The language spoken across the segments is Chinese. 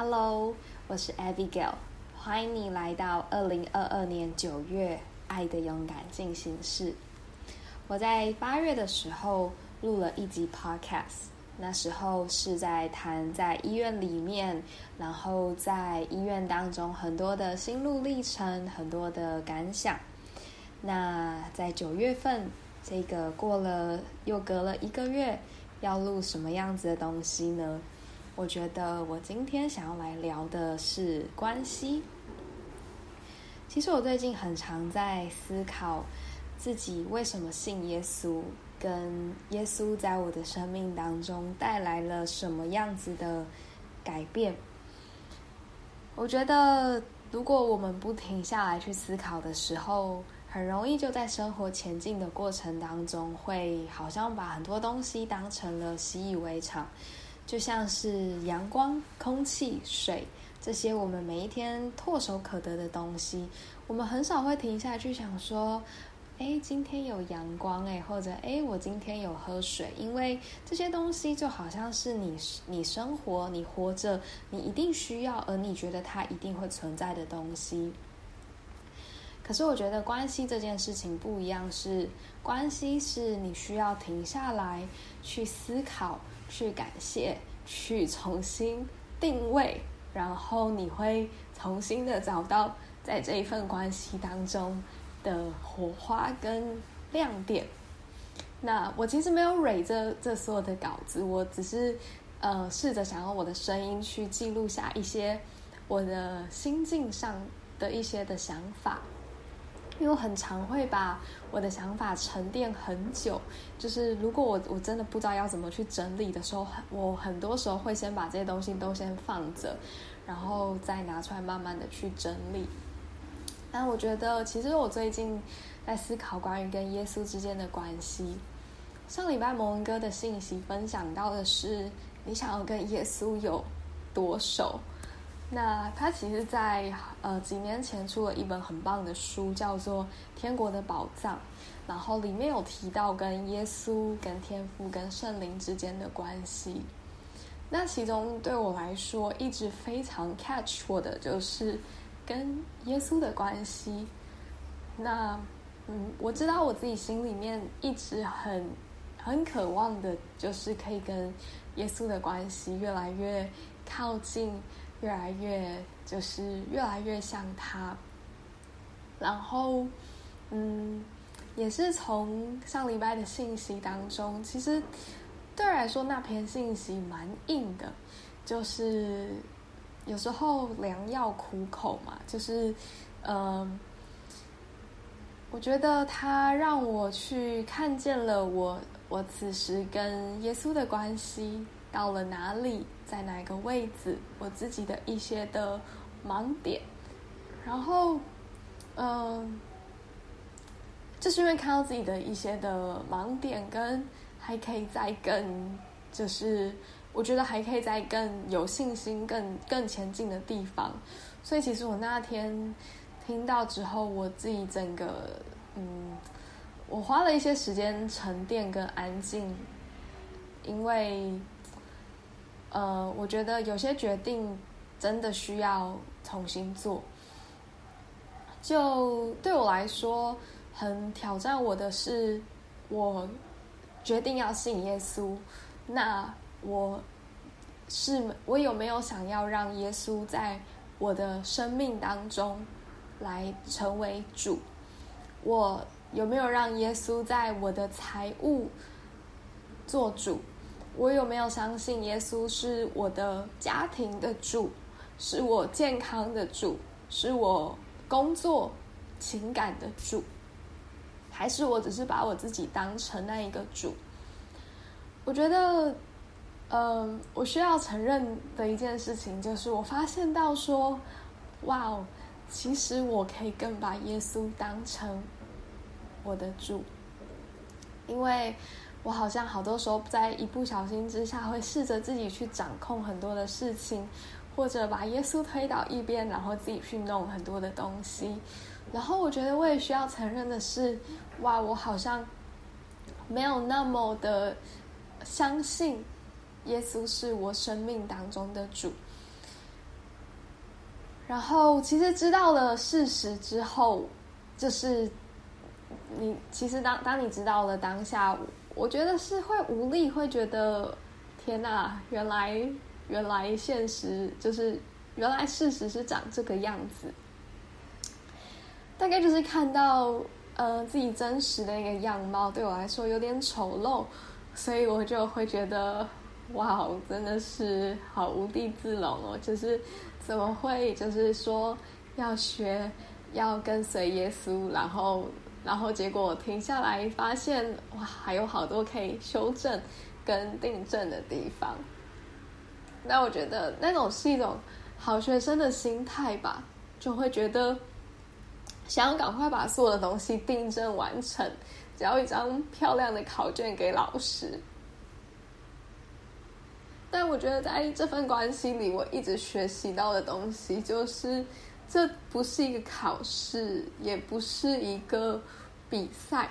Hello，我是 Abigail，欢迎你来到二零二二年九月《爱的勇敢进行式》。我在八月的时候录了一集 Podcast，那时候是在谈在医院里面，然后在医院当中很多的心路历程，很多的感想。那在九月份，这个过了又隔了一个月，要录什么样子的东西呢？我觉得我今天想要来聊的是关系。其实我最近很常在思考自己为什么信耶稣，跟耶稣在我的生命当中带来了什么样子的改变。我觉得如果我们不停下来去思考的时候，很容易就在生活前进的过程当中，会好像把很多东西当成了习以为常。就像是阳光、空气、水这些我们每一天唾手可得的东西，我们很少会停下去想说：“哎，今天有阳光哎，或者哎，我今天有喝水。”因为这些东西就好像是你你生活、你活着、你一定需要，而你觉得它一定会存在的东西。可是我觉得关系这件事情不一样，是关系是你需要停下来去思考。去感谢，去重新定位，然后你会重新的找到在这一份关系当中的火花跟亮点。那我其实没有蕊这这所有的稿子，我只是呃试着想用我的声音去记录下一些我的心境上的一些的想法。因为我很常会把我的想法沉淀很久，就是如果我我真的不知道要怎么去整理的时候，我很多时候会先把这些东西都先放着，然后再拿出来慢慢的去整理。但我觉得，其实我最近在思考关于跟耶稣之间的关系。上礼拜蒙文哥的信息分享到的是，你想要跟耶稣有多熟？那他其实，在呃几年前出了一本很棒的书，叫做《天国的宝藏》，然后里面有提到跟耶稣、跟天父、跟圣灵之间的关系。那其中对我来说，一直非常 catch 我的就是跟耶稣的关系。那嗯，我知道我自己心里面一直很很渴望的，就是可以跟耶稣的关系越来越靠近。越来越就是越来越像他，然后，嗯，也是从上礼拜的信息当中，其实对我来说那篇信息蛮硬的，就是有时候良药苦口嘛，就是嗯，我觉得他让我去看见了我我此时跟耶稣的关系。到了哪里，在哪个位置，我自己的一些的盲点，然后，嗯，就是因为看到自己的一些的盲点，跟还可以再更，就是我觉得还可以再更有信心、更更前进的地方，所以其实我那天听到之后，我自己整个，嗯，我花了一些时间沉淀跟安静，因为。呃，我觉得有些决定真的需要重新做。就对我来说，很挑战我的是，我决定要信耶稣。那我是我有没有想要让耶稣在我的生命当中来成为主？我有没有让耶稣在我的财务做主？我有没有相信耶稣是我的家庭的主，是我健康的主，是我工作情感的主，还是我只是把我自己当成那一个主？我觉得，嗯，我需要承认的一件事情就是，我发现到说，哇哦，其实我可以更把耶稣当成我的主，因为。我好像好多时候在一不小心之下，会试着自己去掌控很多的事情，或者把耶稣推倒一边，然后自己去弄很多的东西。然后我觉得我也需要承认的是，哇，我好像没有那么的相信耶稣是我生命当中的主。然后其实知道了事实之后，就是你其实当当你知道了当下，我觉得是会无力，会觉得天哪，原来原来现实就是原来事实是长这个样子。大概就是看到呃自己真实的一个样貌，对我来说有点丑陋，所以我就会觉得哇，真的是好无地自容哦！就是怎么会就是说要学要跟随耶稣，然后然后结果停下来发现哇，还有好多可以修正跟订正的地方。那我觉得那种是一种好学生的心态吧，就会觉得。想要赶快把所有的东西订正完成，交一张漂亮的考卷给老师。但我觉得在这份关系里，我一直学习到的东西就是，这不是一个考试，也不是一个比赛，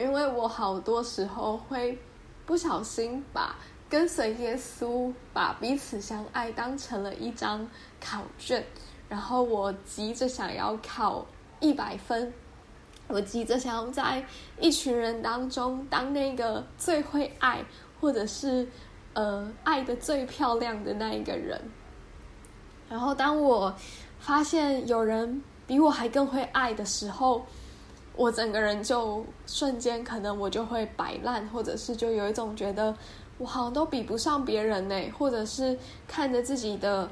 因为我好多时候会不小心把跟随耶稣、把彼此相爱当成了一张考卷，然后我急着想要考。一百分，我急着想要在一群人当中当那个最会爱，或者是呃爱的最漂亮的那一个人。然后当我发现有人比我还更会爱的时候，我整个人就瞬间可能我就会摆烂，或者是就有一种觉得我好像都比不上别人呢，或者是看着自己的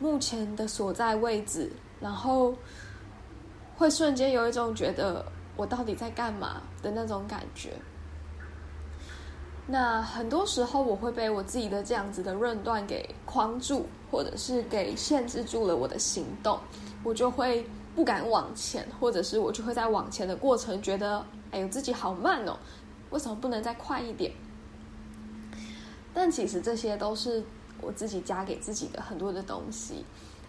目前的所在位置，然后。会瞬间有一种觉得我到底在干嘛的那种感觉。那很多时候我会被我自己的这样子的论断给框住，或者是给限制住了我的行动，我就会不敢往前，或者是我就会在往前的过程觉得，哎呦自己好慢哦，为什么不能再快一点？但其实这些都是我自己加给自己的很多的东西，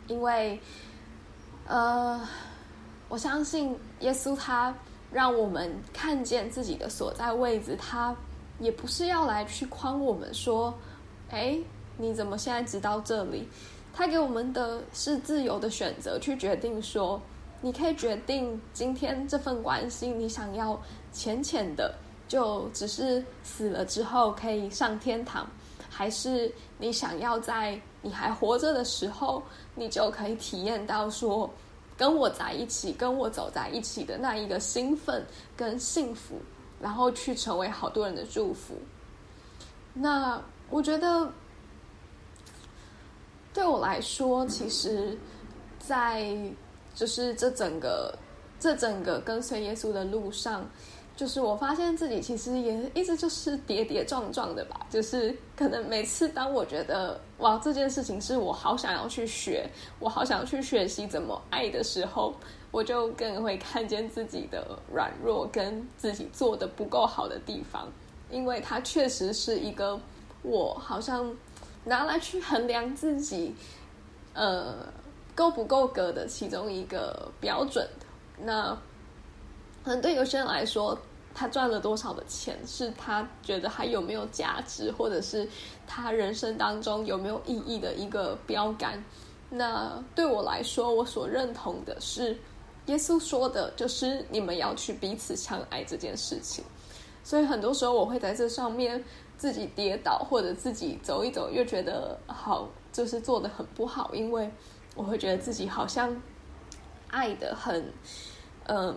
因为，呃。我相信耶稣，他让我们看见自己的所在位置。他也不是要来去框我们说：“哎，你怎么现在只到这里？”他给我们的是自由的选择，去决定说：“你可以决定今天这份关系，你想要浅浅的，就只是死了之后可以上天堂，还是你想要在你还活着的时候，你就可以体验到说。”跟我在一起，跟我走在一起的那一个兴奋跟幸福，然后去成为好多人的祝福。那我觉得，对我来说，其实，在就是这整个这整个跟随耶稣的路上。就是我发现自己其实也一直就是跌跌撞撞的吧，就是可能每次当我觉得哇这件事情是我好想要去学，我好想要去学习怎么爱的时候，我就更会看见自己的软弱跟自己做的不够好的地方，因为它确实是一个我好像拿来去衡量自己呃够不够格的其中一个标准。那可能对有些人来说。他赚了多少的钱，是他觉得还有没有价值，或者是他人生当中有没有意义的一个标杆。那对我来说，我所认同的是耶稣说的，就是你们要去彼此相爱这件事情。所以很多时候我会在这上面自己跌倒，或者自己走一走，又觉得好，就是做的很不好，因为我会觉得自己好像爱的很，嗯。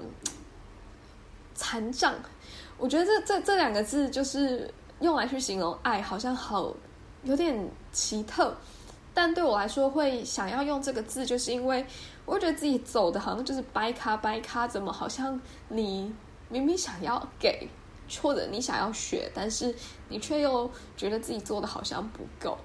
残障，我觉得这这这两个字就是用来去形容爱，好像好有点奇特。但对我来说，会想要用这个字，就是因为我觉得自己走的好像就是掰卡掰卡，怎么好像你明明想要给，或者你想要学，但是你却又觉得自己做的好像不够。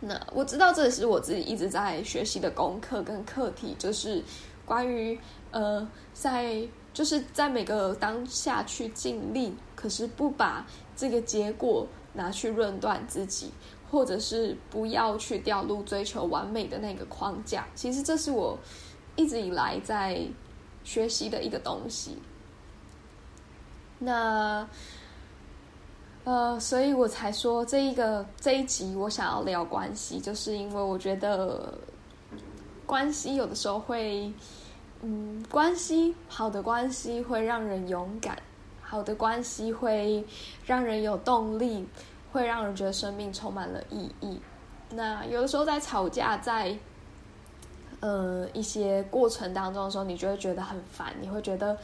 那我知道这也是我自己一直在学习的功课跟课题，就是关于呃在。就是在每个当下去尽力，可是不把这个结果拿去论断自己，或者是不要去掉入追求完美的那个框架。其实这是我一直以来在学习的一个东西。那呃，所以我才说这一个这一集我想要聊关系，就是因为我觉得关系有的时候会，嗯，关系好的关系会让人勇敢，好的关系会让人有动力，会让人觉得生命充满了意义。那有的时候在吵架，在呃一些过程当中的时候，你就会觉得很烦，你会觉得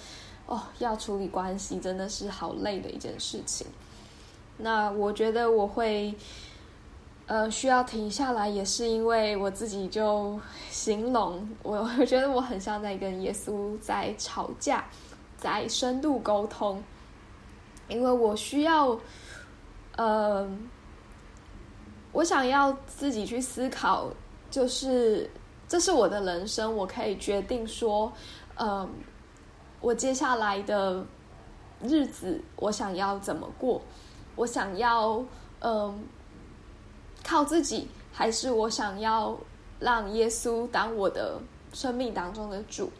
哦，要处理关系真的是好累的一件事情。那我觉得我会。呃，需要停下来，也是因为我自己就形容我，我觉得我很像在跟耶稣在吵架，在深度沟通，因为我需要，呃，我想要自己去思考，就是这是我的人生，我可以决定说，嗯，我接下来的日子我想要怎么过，我想要，嗯。靠自己，还是我想要让耶稣当我的生命当中的主？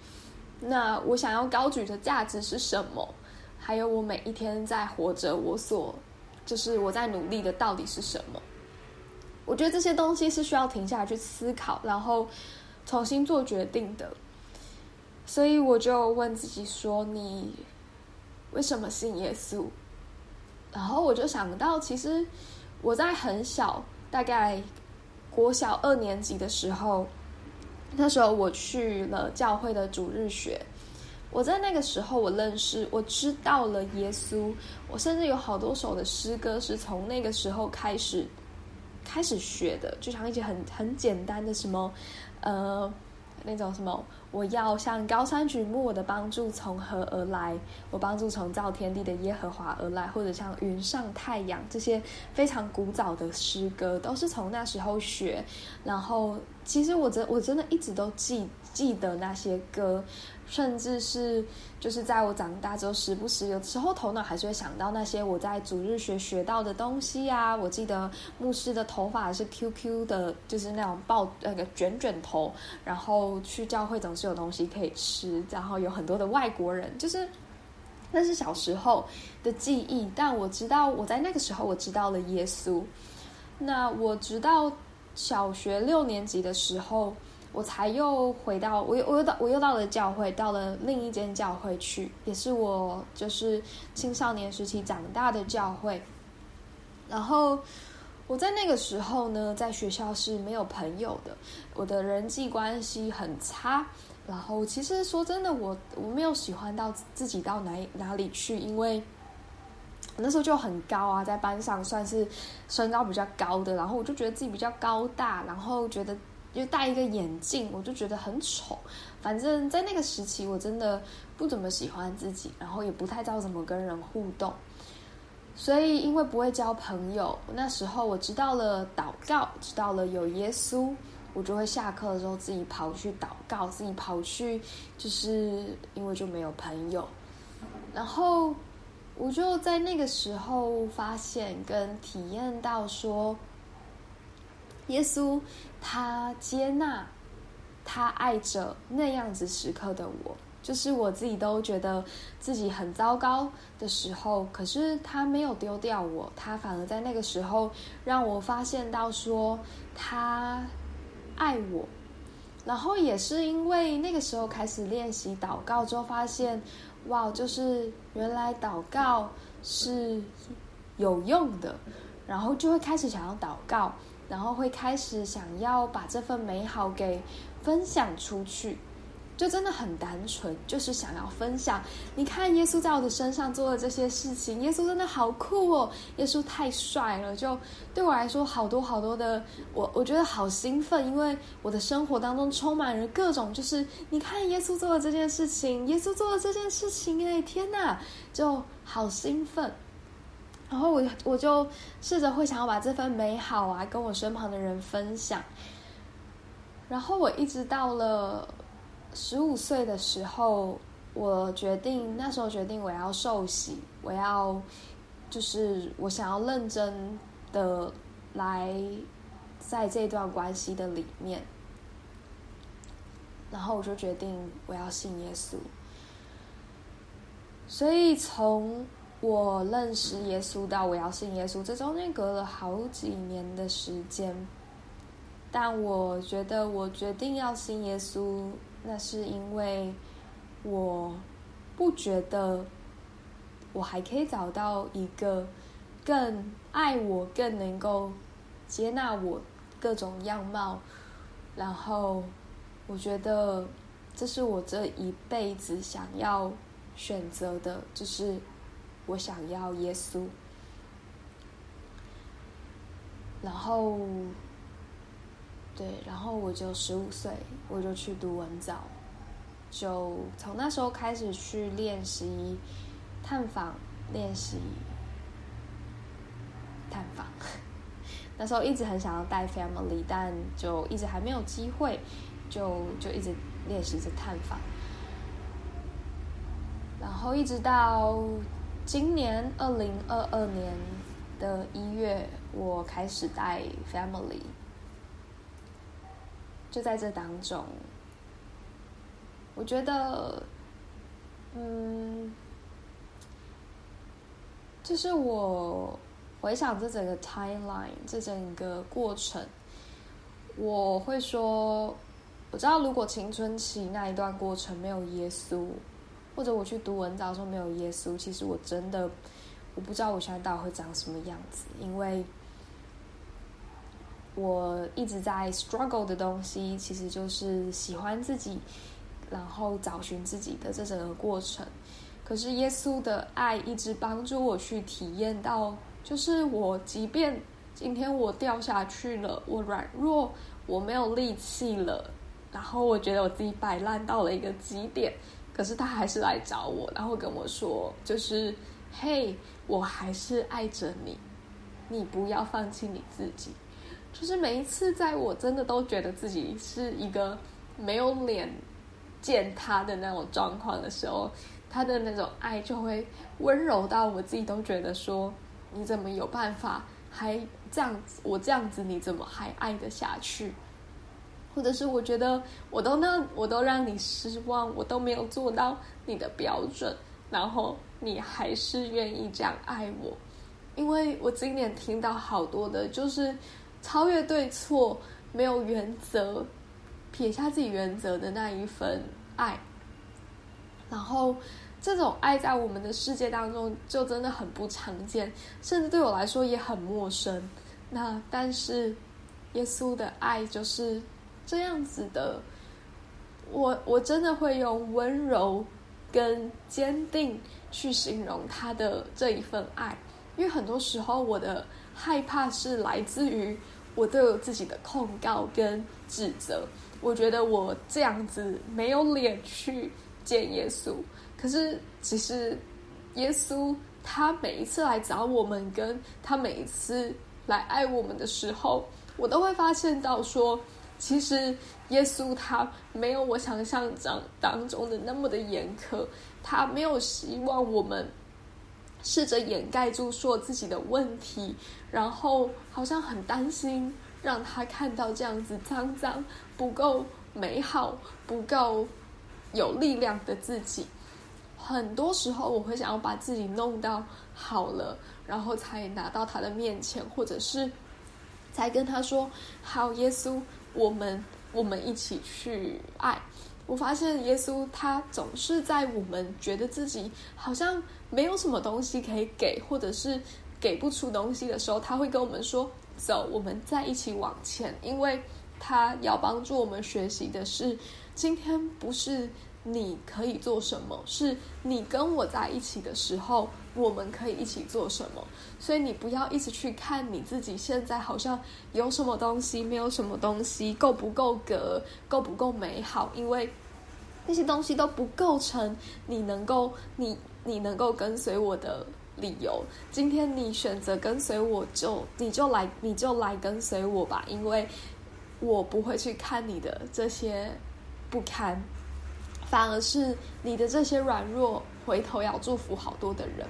那我想要高举的价值是什么？还有我每一天在活着，我所就是我在努力的到底是什么？我觉得这些东西是需要停下来去思考，然后重新做决定的。所以我就问自己说：“你为什么信耶稣？”然后我就想到，其实我在很小。大概国小二年级的时候，那时候我去了教会的主日学。我在那个时候，我认识、我知道了耶稣。我甚至有好多首的诗歌是从那个时候开始开始学的，就像一些很很简单的什么，呃。那种什么，我要向高山举目，我的帮助从何而来？我帮助从造天地的耶和华而来，或者像云上太阳这些非常古早的诗歌，都是从那时候学。然后，其实我真我真的一直都记记得那些歌。甚至是，就是在我长大之后，时不时有时候头脑还是会想到那些我在主日学学到的东西啊。我记得牧师的头发是 QQ 的，就是那种爆那个卷卷头，然后去教会总是有东西可以吃，然后有很多的外国人，就是那是小时候的记忆。但我知道我在那个时候我知道了耶稣。那我直到小学六年级的时候。我才又回到我又我又到我又到了教会，到了另一间教会去，也是我就是青少年时期长大的教会。然后我在那个时候呢，在学校是没有朋友的，我的人际关系很差。然后其实说真的，我我没有喜欢到自己到哪哪里去，因为那时候就很高啊，在班上算是身高比较高的，然后我就觉得自己比较高大，然后觉得。就戴一个眼镜，我就觉得很丑。反正，在那个时期，我真的不怎么喜欢自己，然后也不太知道怎么跟人互动。所以，因为不会交朋友，那时候我知道了祷告，知道了有耶稣，我就会下课的时候自己跑去祷告，自己跑去，就是因为就没有朋友。然后，我就在那个时候发现跟体验到说。耶稣，他接纳，他爱着那样子时刻的我，就是我自己都觉得自己很糟糕的时候，可是他没有丢掉我，他反而在那个时候让我发现到说他爱我，然后也是因为那个时候开始练习祷告之后，发现哇，就是原来祷告是有用的，然后就会开始想要祷告。然后会开始想要把这份美好给分享出去，就真的很单纯，就是想要分享。你看，耶稣在我的身上做的这些事情，耶稣真的好酷哦！耶稣太帅了，就对我来说，好多好多的，我我觉得好兴奋，因为我的生活当中充满了各种，就是你看，耶稣做了这件事情，耶稣做了这件事情，哎，天哪，就好兴奋。然后我我就试着会想要把这份美好啊跟我身旁的人分享。然后我一直到了十五岁的时候，我决定那时候决定我要受洗，我要就是我想要认真的来在这段关系的里面。然后我就决定我要信耶稣。所以从我认识耶稣到我要信耶稣，这中间隔了好几年的时间。但我觉得我决定要信耶稣，那是因为我不觉得我还可以找到一个更爱我、更能够接纳我各种样貌，然后我觉得这是我这一辈子想要选择的，就是我想要耶稣。然后，对，然后我就十五岁，我就去读文藻，就从那时候开始去练习探访，练习探访。那时候一直很想要带 family，但就一直还没有机会，就就一直练习着探访。然后一直到今年二零二二年的一月。我开始带 family，就在这当中，我觉得，嗯，就是我回想这整个 timeline，这整个过程，我会说，我知道如果青春期那一段过程没有耶稣，或者我去读文章说没有耶稣，其实我真的我不知道我现在到底会长什么样子，因为。我一直在 struggle 的东西，其实就是喜欢自己，然后找寻自己的这整个过程。可是耶稣的爱一直帮助我去体验到，就是我即便今天我掉下去了，我软弱，我没有力气了，然后我觉得我自己摆烂到了一个极点，可是他还是来找我，然后跟我说，就是嘿，我还是爱着你，你不要放弃你自己。就是每一次，在我真的都觉得自己是一个没有脸见他的那种状况的时候，他的那种爱就会温柔到我自己都觉得说：你怎么有办法还这样子？我这样子，你怎么还爱得下去？或者是我觉得我都那我都让你失望，我都没有做到你的标准，然后你还是愿意这样爱我？因为我今年听到好多的，就是。超越对错，没有原则，撇下自己原则的那一份爱，然后这种爱在我们的世界当中就真的很不常见，甚至对我来说也很陌生。那但是耶稣的爱就是这样子的，我我真的会用温柔跟坚定去形容他的这一份爱，因为很多时候我的害怕是来自于。我都有自己的控告跟指责，我觉得我这样子没有脸去见耶稣。可是，其实耶稣他每一次来找我们，跟他每一次来爱我们的时候，我都会发现到说，其实耶稣他没有我想象中当中的那么的。严苛，他没有希望我们。试着掩盖住说自己的。问题，然后好像很担心让他看到这样子脏脏、不够美好、不够有力量的。自己。很多时候，我会想要把自己弄到好了，然后才拿到他的。面前，或者是才跟他说：“好，耶稣，我们我们一起去爱。”我发现耶稣他总是在我们觉得自己好像没有什么东西可以给，或者是给不出东西的时候，他会跟我们说：“走，我们再一起往前。”因为他要帮助我们学习的是，今天不是你可以做什么，是你跟我在一起的时候，我们可以一起做什么。所以你不要一直去看你自己现在好像有什么东西，没有什么东西，够不够格，够不够美好？因为那些东西都不构成你能够你你能够跟随我的理由。今天你选择跟随我，就你就来你就来跟随我吧，因为我不会去看你的这些不堪，反而是你的这些软弱，回头要祝福好多的人。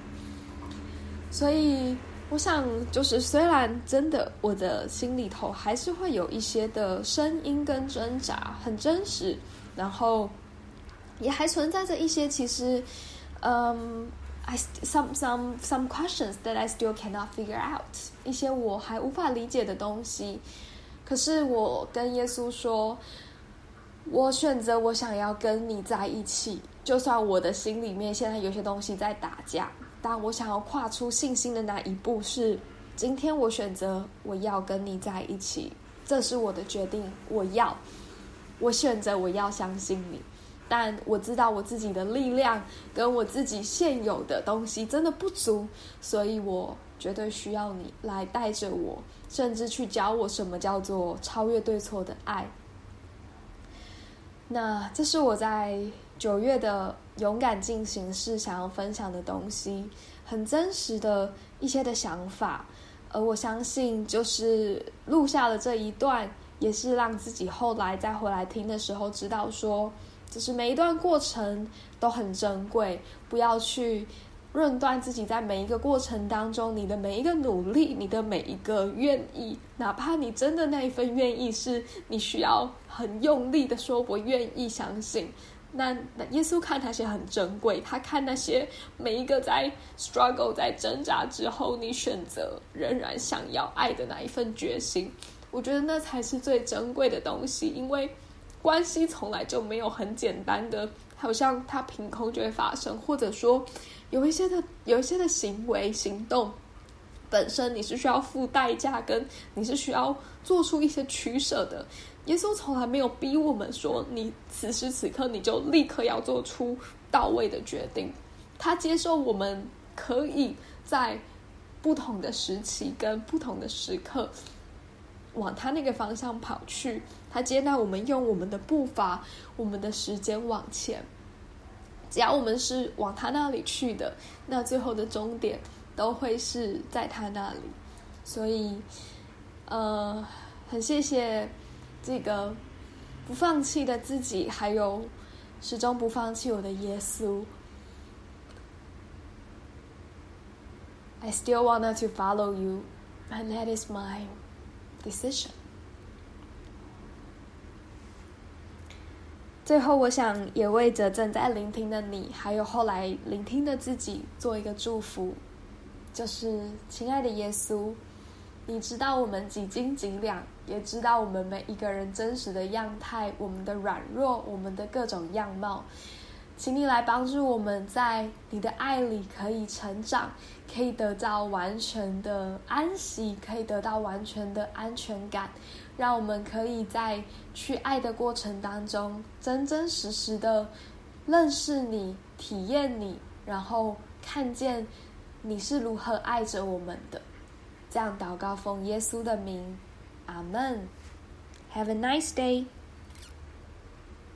所以，我想，就是虽然真的，我的心里头还是会有一些的声音跟挣扎，很真实，然后也还存在着一些其实，嗯，I some some some questions that I still cannot figure out，一些我还无法理解的东西。可是我跟耶稣说，我选择我想要跟你在一起，就算我的心里面现在有些东西在打架，但我想要跨出信心的那一步是，今天我选择我要跟你在一起，这是我的决定，我要，我选择我要相信你。但我知道我自己的力量跟我自己现有的东西真的不足，所以我绝对需要你来带着我，甚至去教我什么叫做超越对错的爱。那这是我在九月的勇敢进行式想要分享的东西，很真实的一些的想法，而我相信就是录下了这一段，也是让自己后来再回来听的时候知道说。就是每一段过程都很珍贵，不要去论断自己在每一个过程当中你的每一个努力，你的每一个愿意，哪怕你真的那一份愿意是你需要很用力的说“我愿意相信”，那那耶稣看那些很珍贵，他看那些每一个在 struggle 在挣扎之后，你选择仍然想要爱的那一份决心，我觉得那才是最珍贵的东西，因为。关系从来就没有很简单的，好像它凭空就会发生，或者说有一些的有一些的行为行动本身你是需要付代价，跟你是需要做出一些取舍的。耶稣从来没有逼我们说，你此时此刻你就立刻要做出到位的决定。他接受我们可以在不同的时期跟不同的时刻。往他那个方向跑去，他接纳我们用我们的步伐、我们的时间往前。只要我们是往他那里去的，那最后的终点都会是在他那里。所以，呃，很谢谢这个不放弃的自己，还有始终不放弃我的耶稣。I still want to follow you, and that is my decision。最后，我想也为着正在聆听的你，还有后来聆听的自己，做一个祝福，就是亲爱的耶稣，你知道我们几斤几两，也知道我们每一个人真实的样态，我们的软弱，我们的各种样貌。请你来帮助我们在你的爱里可以成长，可以得到完全的安息，可以得到完全的安全感，让我们可以在去爱的过程当中，真真实实的认识你、体验你，然后看见你是如何爱着我们的。这样祷告，奉耶稣的名，阿门。Have a nice day.